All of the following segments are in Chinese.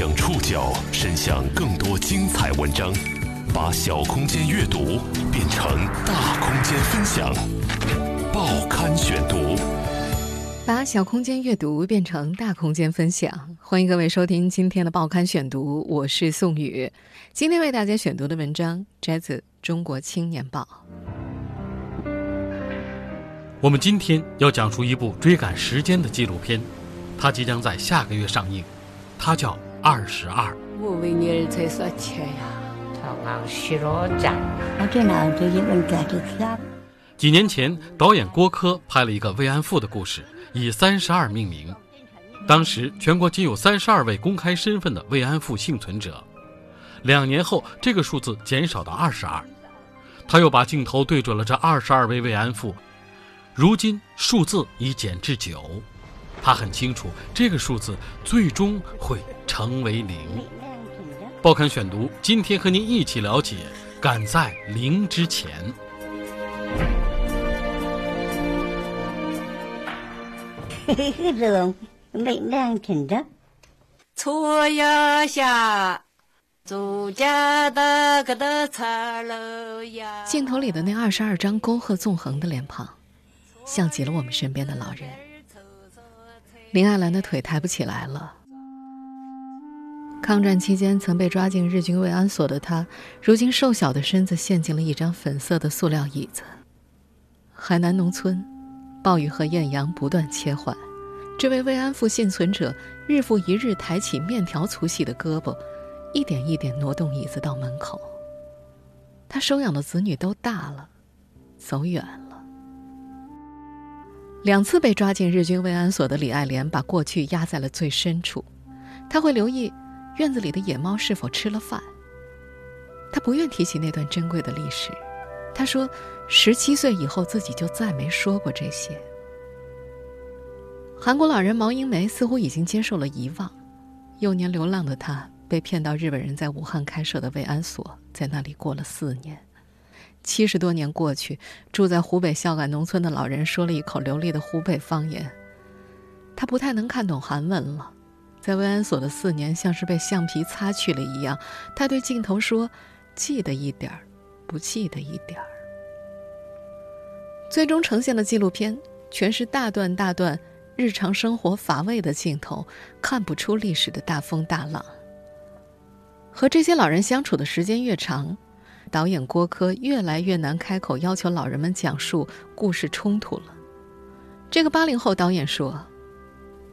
将触角伸向更多精彩文章，把小空间阅读变成大空间分享。报刊选读，把小空间阅读变成大空间分享。欢迎各位收听今天的报刊选读，我是宋宇。今天为大家选读的文章摘自《中国青年报》。我们今天要讲述一部追赶时间的纪录片，它即将在下个月上映，它叫《二十二》。我为你儿才说钱呀，他往西罗站，我这哪就一问干就钱。几年前，导演郭柯拍了一个慰安妇的故事，以“三十二”命名。当时全国仅有三十二位公开身份的慰安妇幸存者，两年后这个数字减少到二十二。他又把镜头对准了这二十二位慰安妇。如今数字已减至九，他很清楚这个数字最终会成为零。报刊选读，今天和您一起了解赶在零之前。嘿嘿，这种没两天的。错呀下，祖家的个的茶楼呀。镜头里的那二十二张沟壑纵横的脸庞。像极了我们身边的老人。林爱兰的腿抬不起来了。抗战期间曾被抓进日军慰安所的她，如今瘦小的身子陷进了一张粉色的塑料椅子。海南农村，暴雨和艳阳不断切换，这位慰安妇幸存者日复一日抬起面条粗细的胳膊，一点一点挪动椅子到门口。他收养的子女都大了，走远了。两次被抓进日军慰安所的李爱莲，把过去压在了最深处。她会留意院子里的野猫是否吃了饭。她不愿提起那段珍贵的历史。她说，十七岁以后自己就再没说过这些。韩国老人毛英梅似乎已经接受了遗忘。幼年流浪的她被骗到日本人在武汉开设的慰安所，在那里过了四年。七十多年过去，住在湖北孝感农村的老人说了一口流利的湖北方言。他不太能看懂韩文了，在慰安所的四年像是被橡皮擦去了一样。他对镜头说：“记得一点儿，不记得一点儿。”最终呈现的纪录片全是大段大段日常生活乏味的镜头，看不出历史的大风大浪。和这些老人相处的时间越长。导演郭柯越来越难开口要求老人们讲述故事冲突了。这个八零后导演说：“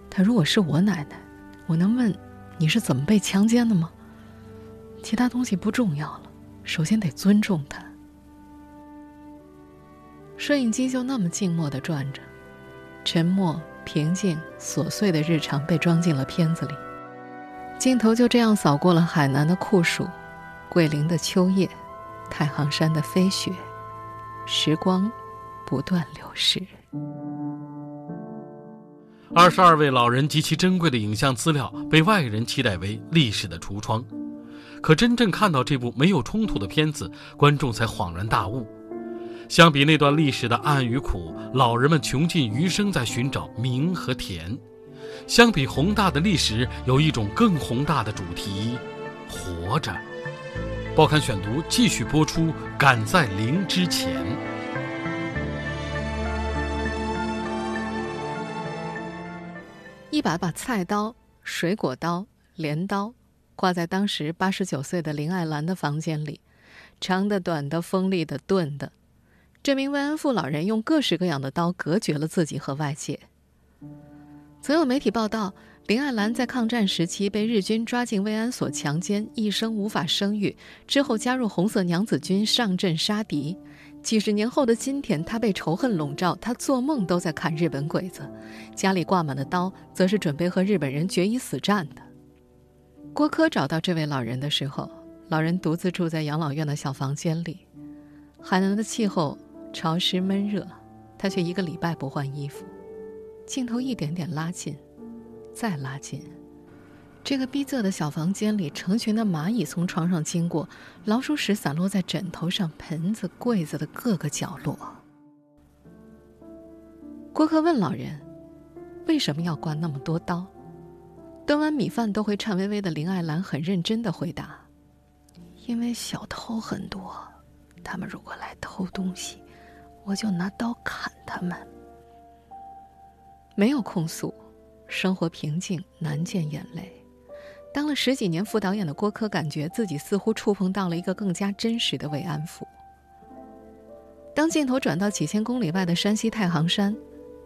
他如果是我奶奶，我能问你是怎么被强奸的吗？其他东西不重要了，首先得尊重他。”摄影机就那么静默的转着，沉默、平静、琐碎的日常被装进了片子里。镜头就这样扫过了海南的酷暑，桂林的秋叶。太行山的飞雪，时光不断流逝。二十二位老人极其珍贵的影像资料被外人期待为历史的橱窗，可真正看到这部没有冲突的片子，观众才恍然大悟：相比那段历史的暗与苦，老人们穷尽余生在寻找明和甜；相比宏大的历史，有一种更宏大的主题——活着。报刊选读继续播出，赶在零之前。一把把菜刀、水果刀、镰刀挂在当时八十九岁的林爱兰的房间里，长的、短的、锋利的、钝的。这名慰安妇老人用各式各样的刀隔绝了自己和外界。曾有媒体报道。林爱兰在抗战时期被日军抓进慰安所强奸，一生无法生育。之后加入红色娘子军上阵杀敌。几十年后的今天，她被仇恨笼罩，她做梦都在砍日本鬼子，家里挂满的刀，则是准备和日本人决一死战的。郭柯找到这位老人的时候，老人独自住在养老院的小房间里。海南的气候潮湿闷热，他却一个礼拜不换衣服。镜头一点点拉近。再拉近，这个逼仄的小房间里，成群的蚂蚁从床上经过，老鼠屎散落在枕头上、盆子、柜子的各个角落。郭克问老人：“为什么要挂那么多刀？”端完米饭都会颤巍巍的林爱兰很认真的回答：“因为小偷很多，他们如果来偷东西，我就拿刀砍他们。”没有控诉，生活平静，难见眼泪。当了十几年副导演的郭柯，感觉自己似乎触碰到了一个更加真实的慰安妇。当镜头转到几千公里外的山西太行山，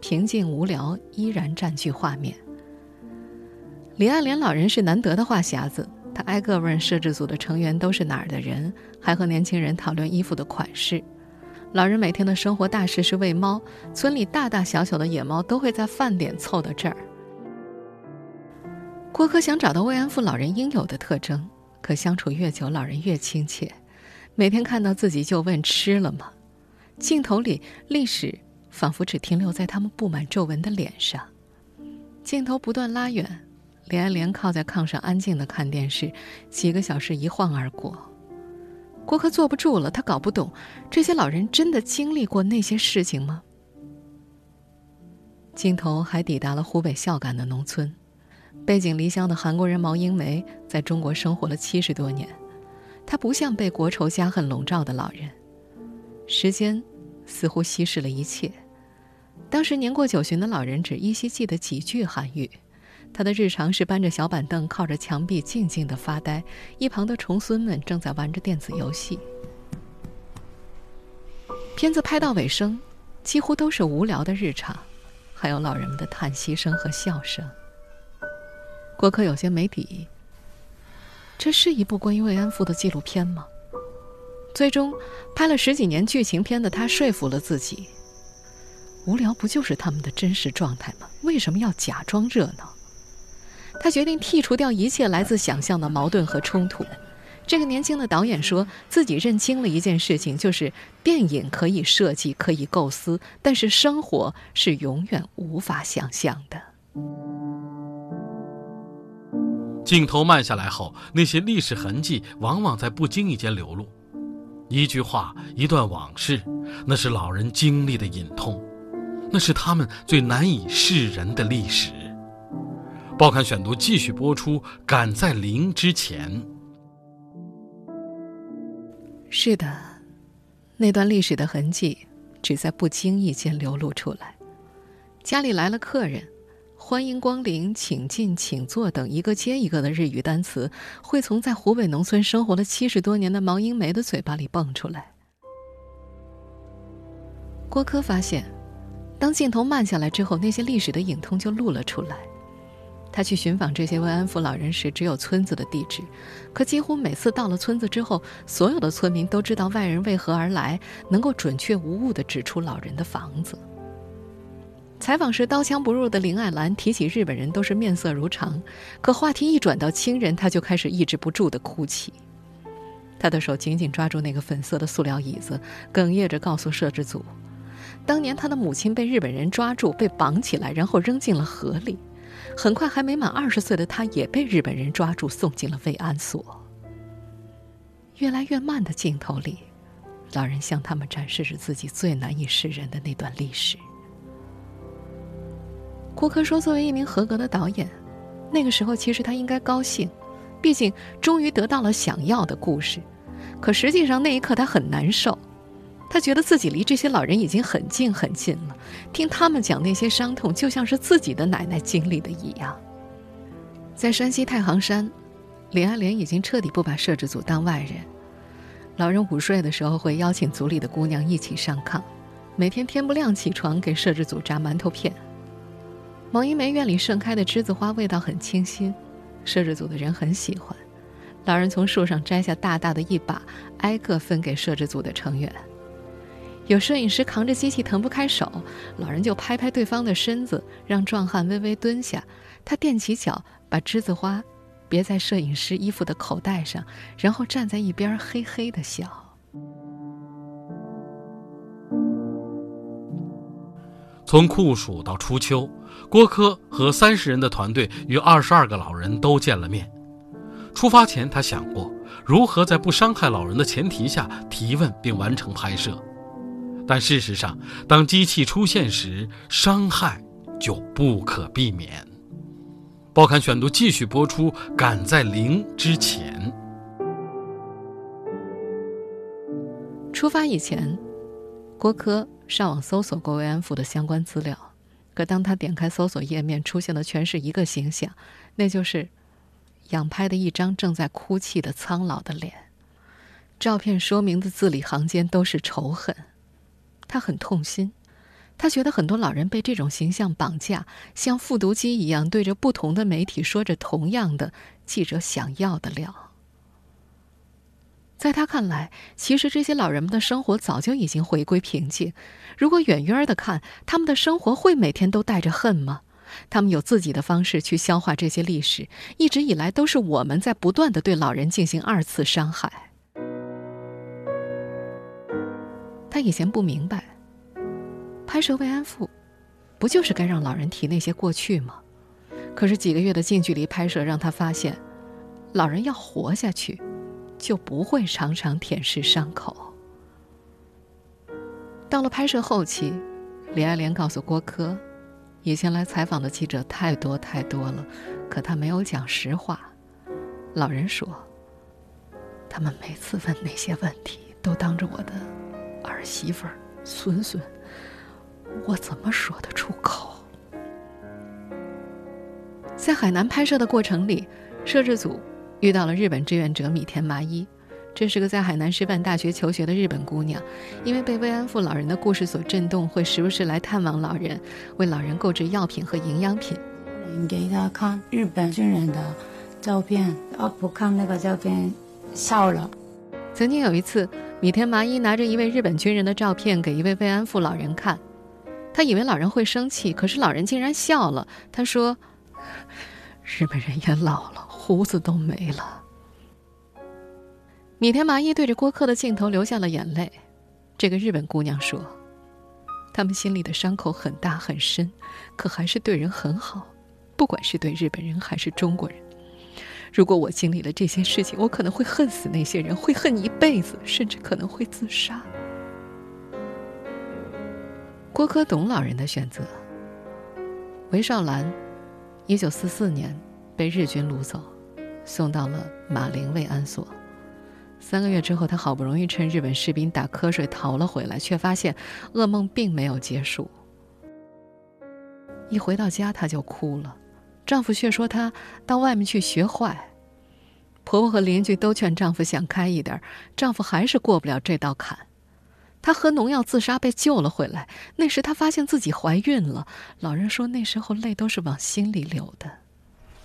平静无聊依然占据画面。李爱莲老人是难得的话匣子，他挨个问摄制组的成员都是哪儿的人，还和年轻人讨论衣服的款式。老人每天的生活大事是喂猫，村里大大小小的野猫都会在饭点凑到这儿。郭柯想找到慰安妇老人应有的特征，可相处越久，老人越亲切，每天看到自己就问吃了吗？镜头里历史仿佛只停留在他们布满皱纹的脸上。镜头不断拉远，李爱莲靠在炕上安静的看电视，几个小时一晃而过。郭柯坐不住了，他搞不懂，这些老人真的经历过那些事情吗？镜头还抵达了湖北孝感的农村，背井离乡的韩国人毛英梅在中国生活了七十多年，她不像被国仇家恨笼罩的老人，时间似乎稀释了一切。当时年过九旬的老人只依稀记得几句韩语。他的日常是搬着小板凳，靠着墙壁静静的发呆，一旁的重孙们正在玩着电子游戏。片子拍到尾声，几乎都是无聊的日常，还有老人们的叹息声和笑声。郭柯有些没底，这是一部关于慰安妇的纪录片吗？最终，拍了十几年剧情片的他说服了自己：无聊不就是他们的真实状态吗？为什么要假装热闹？他决定剔除掉一切来自想象的矛盾和冲突。这个年轻的导演说自己认清了一件事情，就是电影可以设计、可以构思，但是生活是永远无法想象的。镜头慢下来后，那些历史痕迹往往在不经意间流露。一句话，一段往事，那是老人经历的隐痛，那是他们最难以示人的历史。报刊选读继续播出。赶在零之前，是的，那段历史的痕迹只在不经意间流露出来。家里来了客人，欢迎光临，请进，请坐等一个接一个的日语单词，会从在湖北农村生活了七十多年的毛英梅的嘴巴里蹦出来。郭柯发现，当镜头慢下来之后，那些历史的影痛就露了出来。他去寻访这些慰安妇老人时，只有村子的地址，可几乎每次到了村子之后，所有的村民都知道外人为何而来，能够准确无误地指出老人的房子。采访时刀枪不入的林爱兰提起日本人都是面色如常，可话题一转到亲人，他就开始抑制不住的哭泣。他的手紧紧抓住那个粉色的塑料椅子，哽咽着告诉摄制组，当年他的母亲被日本人抓住，被绑起来，然后扔进了河里。很快，还没满二十岁的他，也被日本人抓住，送进了慰安所。越来越慢的镜头里，老人向他们展示着自己最难以示人的那段历史。郭柯说：“作为一名合格的导演，那个时候其实他应该高兴，毕竟终于得到了想要的故事。可实际上，那一刻他很难受。”他觉得自己离这些老人已经很近很近了，听他们讲那些伤痛，就像是自己的奶奶经历的一样。在山西太行山，李爱莲已经彻底不把摄制组当外人。老人午睡的时候，会邀请组里的姑娘一起上炕，每天天不亮起床给摄制组炸馒头片。毛一梅院里盛开的栀子花味道很清新，摄制组的人很喜欢。老人从树上摘下大大的一把，挨个分给摄制组的成员。有摄影师扛着机器腾不开手，老人就拍拍对方的身子，让壮汉微微蹲下。他踮起脚，把栀子花别在摄影师衣服的口袋上，然后站在一边嘿嘿的笑。从酷暑到初秋，郭柯和三十人的团队与二十二个老人都见了面。出发前，他想过如何在不伤害老人的前提下提问并完成拍摄。但事实上，当机器出现时，伤害就不可避免。报刊选读继续播出，赶在零之前。出发以前，郭柯上网搜索过慰安妇的相关资料，可当他点开搜索页面，出现的全是一个形象，那就是仰拍的一张正在哭泣的苍老的脸。照片说明的字里行间都是仇恨，他很痛心。他觉得很多老人被这种形象绑架，像复读机一样对着不同的媒体说着同样的记者想要的料。在他看来，其实这些老人们的生活早就已经回归平静。如果远远的看，他们的生活会每天都带着恨吗？他们有自己的方式去消化这些历史，一直以来都是我们在不断的对老人进行二次伤害。他以前不明白。拍摄慰安妇，不就是该让老人提那些过去吗？可是几个月的近距离拍摄让他发现，老人要活下去，就不会常常舔舐伤口。到了拍摄后期，李爱莲告诉郭柯，以前来采访的记者太多太多了，可他没有讲实话。老人说，他们每次问那些问题，都当着我的儿媳妇儿、孙孙。我怎么说得出口？在海南拍摄的过程里，摄制组遇到了日本志愿者米田麻衣，这是个在海南师范大学求学的日本姑娘，因为被慰安妇老人的故事所震动，会时不时来探望老人，为老人购置药品和营养品。你给他看日本军人的照片，啊不看那个照片，笑了。曾经有一次，米田麻衣拿着一位日本军人的照片给一位慰安妇老人看。他以为老人会生气，可是老人竟然笑了。他说：“ 日本人也老了，胡子都没了。”米田麻衣对着郭柯的镜头流下了眼泪。这个日本姑娘说：“他们心里的伤口很大很深，可还是对人很好，不管是对日本人还是中国人。如果我经历了这些事情，我可能会恨死那些人，会恨一辈子，甚至可能会自杀。”郭柯懂老人的选择。韦少兰，一九四四年被日军掳走，送到了马陵慰安所。三个月之后，他好不容易趁日本士兵打瞌睡逃了回来，却发现噩梦并没有结束。一回到家，她就哭了，丈夫却说她到外面去学坏。婆婆和邻居都劝丈夫想开一点，丈夫还是过不了这道坎。她喝农药自杀，被救了回来。那时她发现自己怀孕了。老人说，那时候泪都是往心里流的。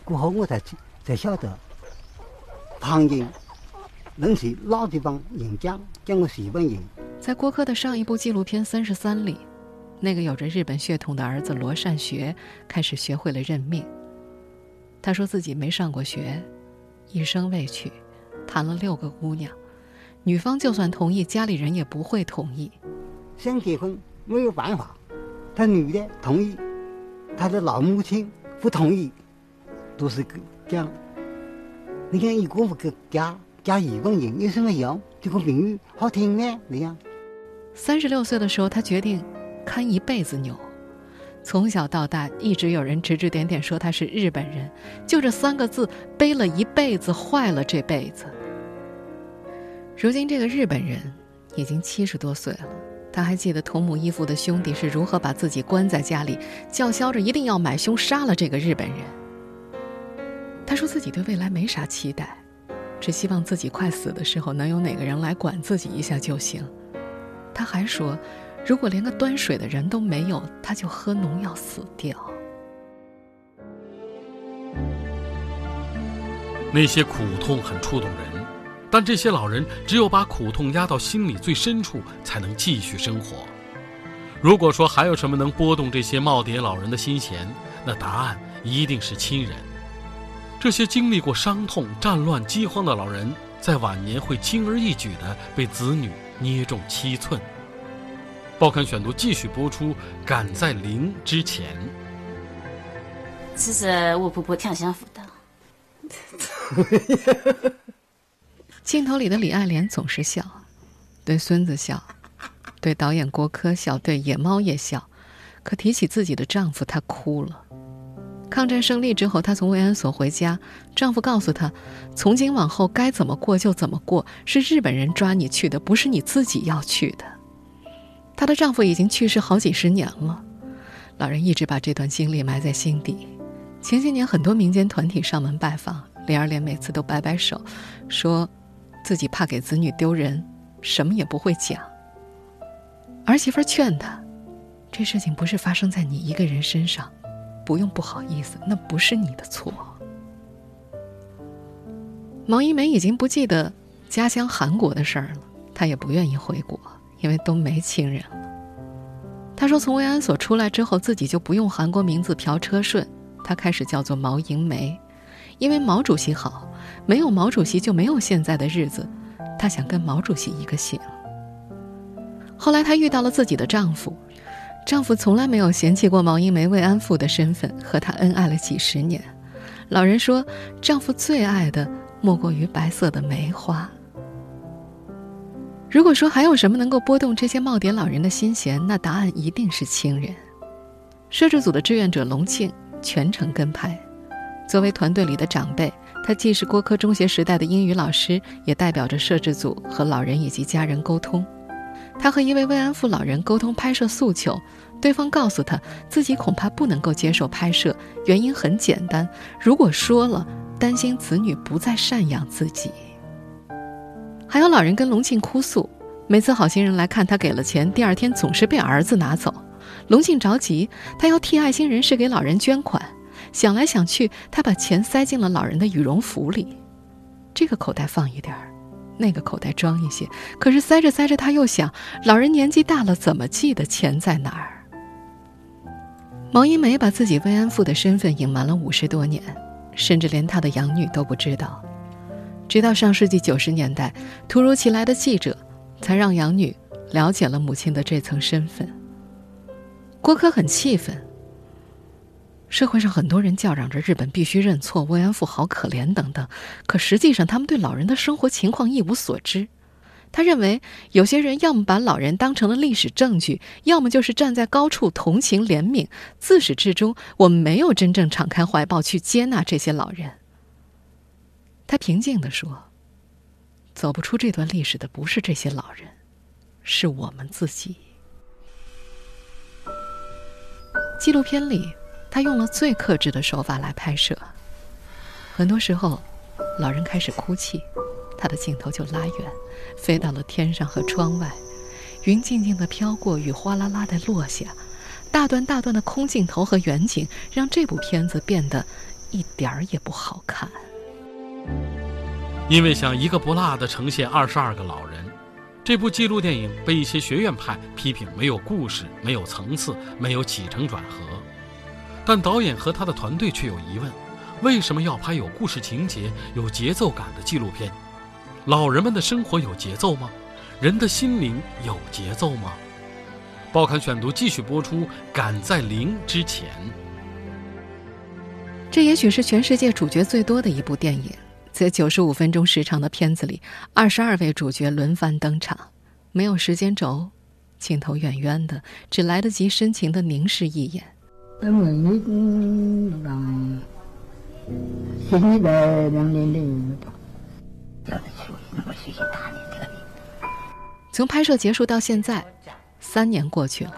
过后我才才晓得，旁人认识老地方人讲讲我是日本人。在郭柯的上一部纪录片《三十三》里，那个有着日本血统的儿子罗善学开始学会了认命。他说自己没上过学，一生未娶，谈了六个姑娘。女方就算同意，家里人也不会同意。想结婚没有办法，他女的同意，他的老母亲不同意，都是讲。你看，一个不给嫁嫁日本人有什么用？这个名好听呢？你看。三十六岁的时候，他决定看一辈子牛。从小到大，一直有人指指点点说他是日本人，就这三个字背了一辈子，坏了这辈子。如今，这个日本人已经七十多岁了。他还记得同母异父的兄弟是如何把自己关在家里，叫嚣着一定要买凶杀了这个日本人。他说自己对未来没啥期待，只希望自己快死的时候能有哪个人来管自己一下就行。他还说，如果连个端水的人都没有，他就喝农药死掉。那些苦痛很触动人。但这些老人只有把苦痛压到心里最深处，才能继续生活。如果说还有什么能拨动这些耄耋老人的心弦，那答案一定是亲人。这些经历过伤痛、战乱、饥荒的老人，在晚年会轻而易举地被子女捏中七寸。报刊选读继续播出，赶在临之前。其实我婆婆挺幸福的。镜头里的李爱莲总是笑，对孙子笑，对导演郭柯笑，对野猫也笑，可提起自己的丈夫，她哭了。抗战胜利之后，她从慰安所回家，丈夫告诉她，从今往后该怎么过就怎么过，是日本人抓你去的，不是你自己要去的。她的丈夫已经去世好几十年了，老人一直把这段经历埋在心底。前些年，很多民间团体上门拜访，李二莲每次都摆摆手，说自己怕给子女丢人，什么也不会讲。儿媳妇劝她，这事情不是发生在你一个人身上。不用不好意思，那不是你的错。毛一梅已经不记得家乡韩国的事儿了，她也不愿意回国，因为都没亲人了。她说，从慰安所出来之后，自己就不用韩国名字朴车顺，她开始叫做毛银梅，因为毛主席好，没有毛主席就没有现在的日子，她想跟毛主席一个姓。后来她遇到了自己的丈夫。丈夫从来没有嫌弃过毛英梅慰安妇的身份，和她恩爱了几十年。老人说，丈夫最爱的莫过于白色的梅花。如果说还有什么能够拨动这些耄耋老人的心弦，那答案一定是亲人。摄制组的志愿者龙庆全程跟拍，作为团队里的长辈，他既是郭科中学时代的英语老师，也代表着摄制组和老人以及家人沟通。他和一位慰安妇老人沟通拍摄诉求，对方告诉他自己恐怕不能够接受拍摄，原因很简单，如果说了，担心子女不再赡养自己。还有老人跟龙庆哭诉，每次好心人来看他给了钱，第二天总是被儿子拿走，龙庆着急，他要替爱心人士给老人捐款，想来想去，他把钱塞进了老人的羽绒服里，这个口袋放一点儿。那个口袋装一些，可是塞着塞着，他又想，老人年纪大了，怎么记得钱在哪儿？毛一梅把自己慰安妇的身份隐瞒了五十多年，甚至连她的养女都不知道。直到上世纪九十年代，突如其来的记者才让养女了解了母亲的这层身份。郭柯很气愤。社会上很多人叫嚷着日本必须认错，慰安妇好可怜等等，可实际上他们对老人的生活情况一无所知。他认为有些人要么把老人当成了历史证据，要么就是站在高处同情怜悯。自始至终，我们没有真正敞开怀抱去接纳这些老人。他平静地说：“走不出这段历史的不是这些老人，是我们自己。”纪录片里。他用了最克制的手法来拍摄，很多时候，老人开始哭泣，他的镜头就拉远，飞到了天上和窗外，云静静的飘过，雨哗啦啦的落下，大段大段的空镜头和远景，让这部片子变得一点儿也不好看。因为想一个不落的呈现二十二个老人，这部纪录电影被一些学院派批评没有故事、没有层次、没有起承转合。但导演和他的团队却有疑问：为什么要拍有故事情节、有节奏感的纪录片？老人们的生活有节奏吗？人的心灵有节奏吗？报刊选读继续播出，《赶在零之前》。这也许是全世界主角最多的一部电影，在九十五分钟时长的片子里，二十二位主角轮番登场，没有时间轴，镜头远远的，只来得及深情的凝视一眼。从拍摄结束到现在，三年过去了。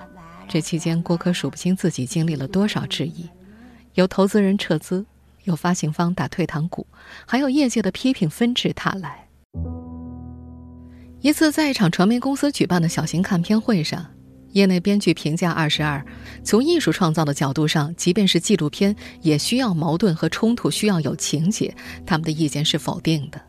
这期间，郭柯数不清自己经历了多少质疑：有投资人撤资，有发行方打退堂鼓，还有业界的批评纷至沓来。一次，在一场传媒公司举办的小型看片会上。业内编剧评价《二十二》，从艺术创造的角度上，即便是纪录片，也需要矛盾和冲突，需要有情节。他们的意见是否定的。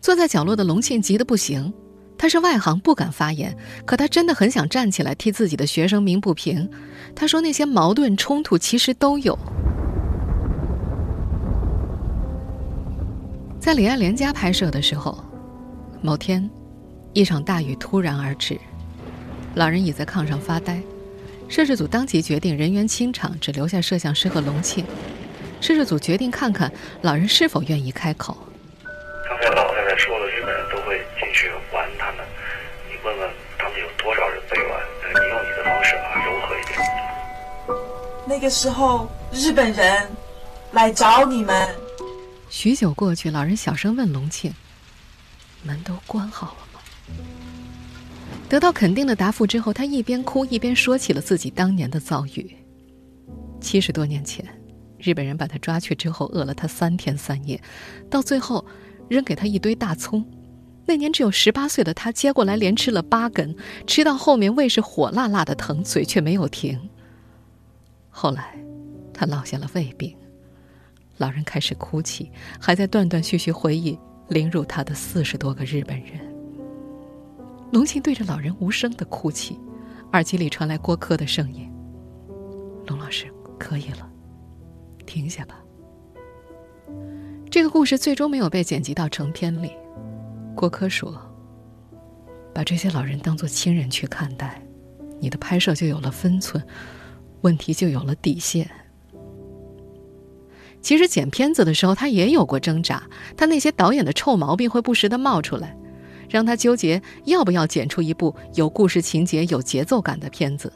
坐在角落的龙庆急得不行，他是外行，不敢发言，可他真的很想站起来替自己的学生鸣不平。他说：“那些矛盾冲突其实都有。”在李爱莲家拍摄的时候，某天，一场大雨突然而至。老人倚在炕上发呆，摄制组当即决定人员清场，只留下摄像师和龙庆。摄制组决定看看老人是否愿意开口。刚才老太太说了，日本人都会进去玩他们，你问问他们有多少人被玩？你用你的方式把它柔和一点。那个时候日本人来找你们。许久过去，老人小声问隆庆：“门都关好了吗？”得到肯定的答复之后，他一边哭一边说起了自己当年的遭遇。七十多年前，日本人把他抓去之后，饿了他三天三夜，到最后扔给他一堆大葱。那年只有十八岁的他接过来连吃了八根，吃到后面胃是火辣辣的疼，嘴却没有停。后来，他落下了胃病。老人开始哭泣，还在断断续续回忆凌辱他的四十多个日本人。龙庆对着老人无声的哭泣，耳机里传来郭柯的声音：“龙老师，可以了，停下吧。”这个故事最终没有被剪辑到成片里。郭柯说：“把这些老人当作亲人去看待，你的拍摄就有了分寸，问题就有了底线。”其实剪片子的时候，他也有过挣扎。他那些导演的臭毛病会不时的冒出来，让他纠结要不要剪出一部有故事情节、有节奏感的片子。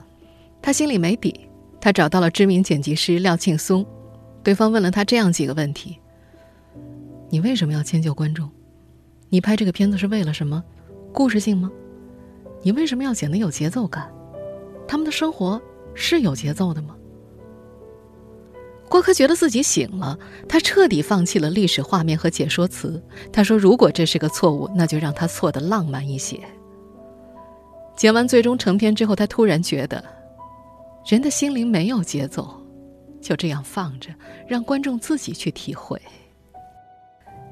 他心里没底。他找到了知名剪辑师廖庆松，对方问了他这样几个问题：你为什么要迁就观众？你拍这个片子是为了什么？故事性吗？你为什么要剪得有节奏感？他们的生活是有节奏的吗？郭柯觉得自己醒了，他彻底放弃了历史画面和解说词。他说：“如果这是个错误，那就让他错得浪漫一些。”剪完最终成片之后，他突然觉得，人的心灵没有节奏，就这样放着，让观众自己去体会。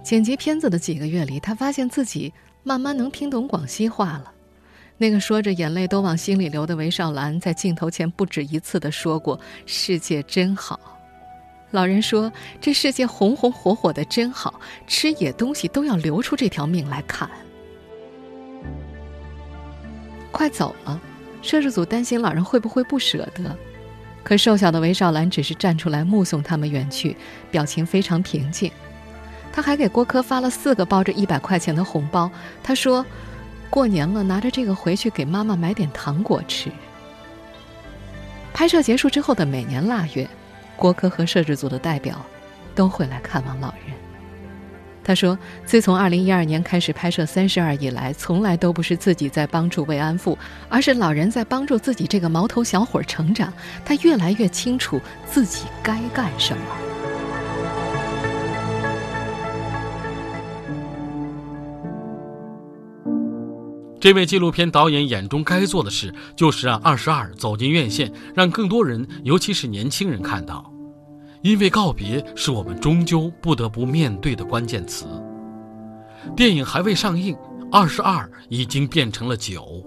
剪辑片子的几个月里，他发现自己慢慢能听懂广西话了。那个说着眼泪都往心里流的韦少兰，在镜头前不止一次的说过：“世界真好。”老人说：“这世界红红火火的真好，吃野东西都要留出这条命来看。”快走了，摄制组担心老人会不会不舍得，可瘦小的韦少兰只是站出来目送他们远去，表情非常平静。他还给郭柯发了四个包着一百块钱的红包，他说：“过年了，拿着这个回去给妈妈买点糖果吃。”拍摄结束之后的每年腊月。郭柯和摄制组的代表都会来看望老人。他说：“自从2012年开始拍摄《三十二》以来，从来都不是自己在帮助慰安妇，而是老人在帮助自己这个毛头小伙成长。他越来越清楚自己该干什么。”这位纪录片导演眼中该做的事，就是让《二十二》走进院线，让更多人，尤其是年轻人看到。因为告别是我们终究不得不面对的关键词。电影还未上映，《二十二》已经变成了九，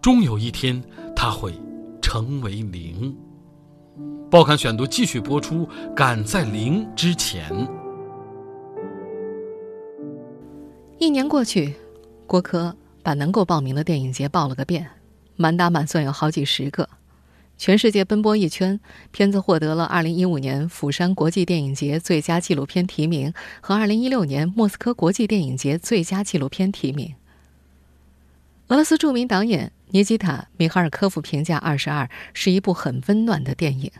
终有一天，它会成为零。报刊选读继续播出，赶在零之前。一年过去，郭柯。把能够报名的电影节报了个遍，满打满算有好几十个，全世界奔波一圈，片子获得了2015年釜山国际电影节最佳纪录片提名和2016年莫斯科国际电影节最佳纪录片提名。俄罗斯著名导演尼基塔·米哈尔科夫评价《二十二》是一部很温暖的电影。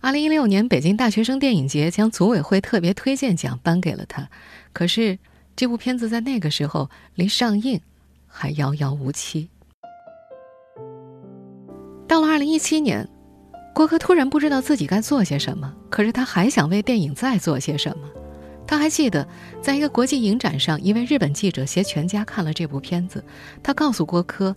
2016年北京大学生电影节将组委会特别推荐奖颁给了他，可是这部片子在那个时候离上映。还遥遥无期。到了二零一七年，郭柯突然不知道自己该做些什么，可是他还想为电影再做些什么。他还记得，在一个国际影展上，一位日本记者携全家看了这部片子，他告诉郭柯：“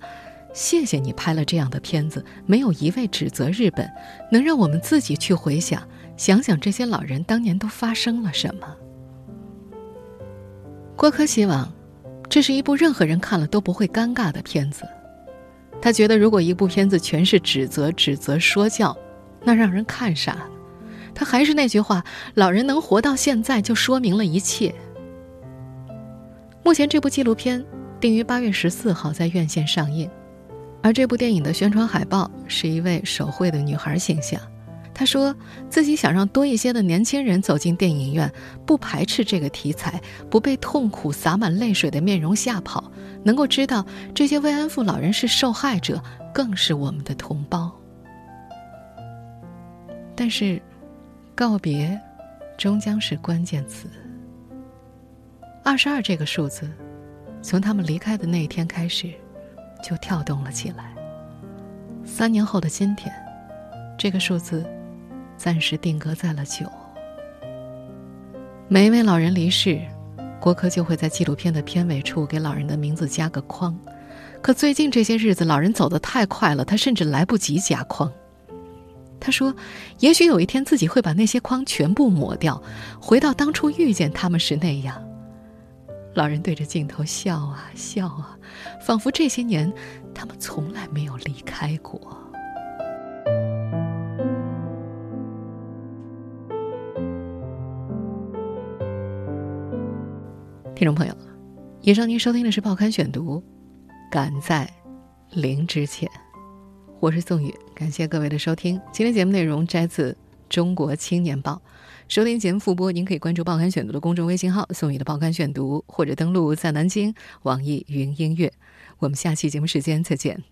谢谢你拍了这样的片子，没有一味指责日本，能让我们自己去回想，想想这些老人当年都发生了什么。”郭柯希望。这是一部任何人看了都不会尴尬的片子。他觉得，如果一部片子全是指责、指责、说教，那让人看傻。他还是那句话：老人能活到现在，就说明了一切。目前，这部纪录片定于八月十四号在院线上映，而这部电影的宣传海报是一位手绘的女孩形象。他说自己想让多一些的年轻人走进电影院，不排斥这个题材，不被痛苦洒满泪水的面容吓跑，能够知道这些慰安妇老人是受害者，更是我们的同胞。但是，告别，终将是关键词。二十二这个数字，从他们离开的那一天开始，就跳动了起来。三年后的今天，这个数字暂时定格在了九。每一位老人离世，郭柯就会在纪录片的片尾处给老人的名字加个框。可最近这些日子，老人走得太快了，他甚至来不及加框。他说：“也许有一天自己会把那些框全部抹掉，回到当初遇见他们时那样。”老人对着镜头笑啊笑啊，仿佛这些年他们从来没有离开过。听众朋友，以上您收听的是《报刊选读》，赶在零之前，我是宋宇，感谢各位的收听。今天节目内容摘自《中国青年报》，收听节目复播，您可以关注《报刊选读》的公众微信号“宋宇的报刊选读”，或者登录在南京网易云音乐。我们下期节目时间再见。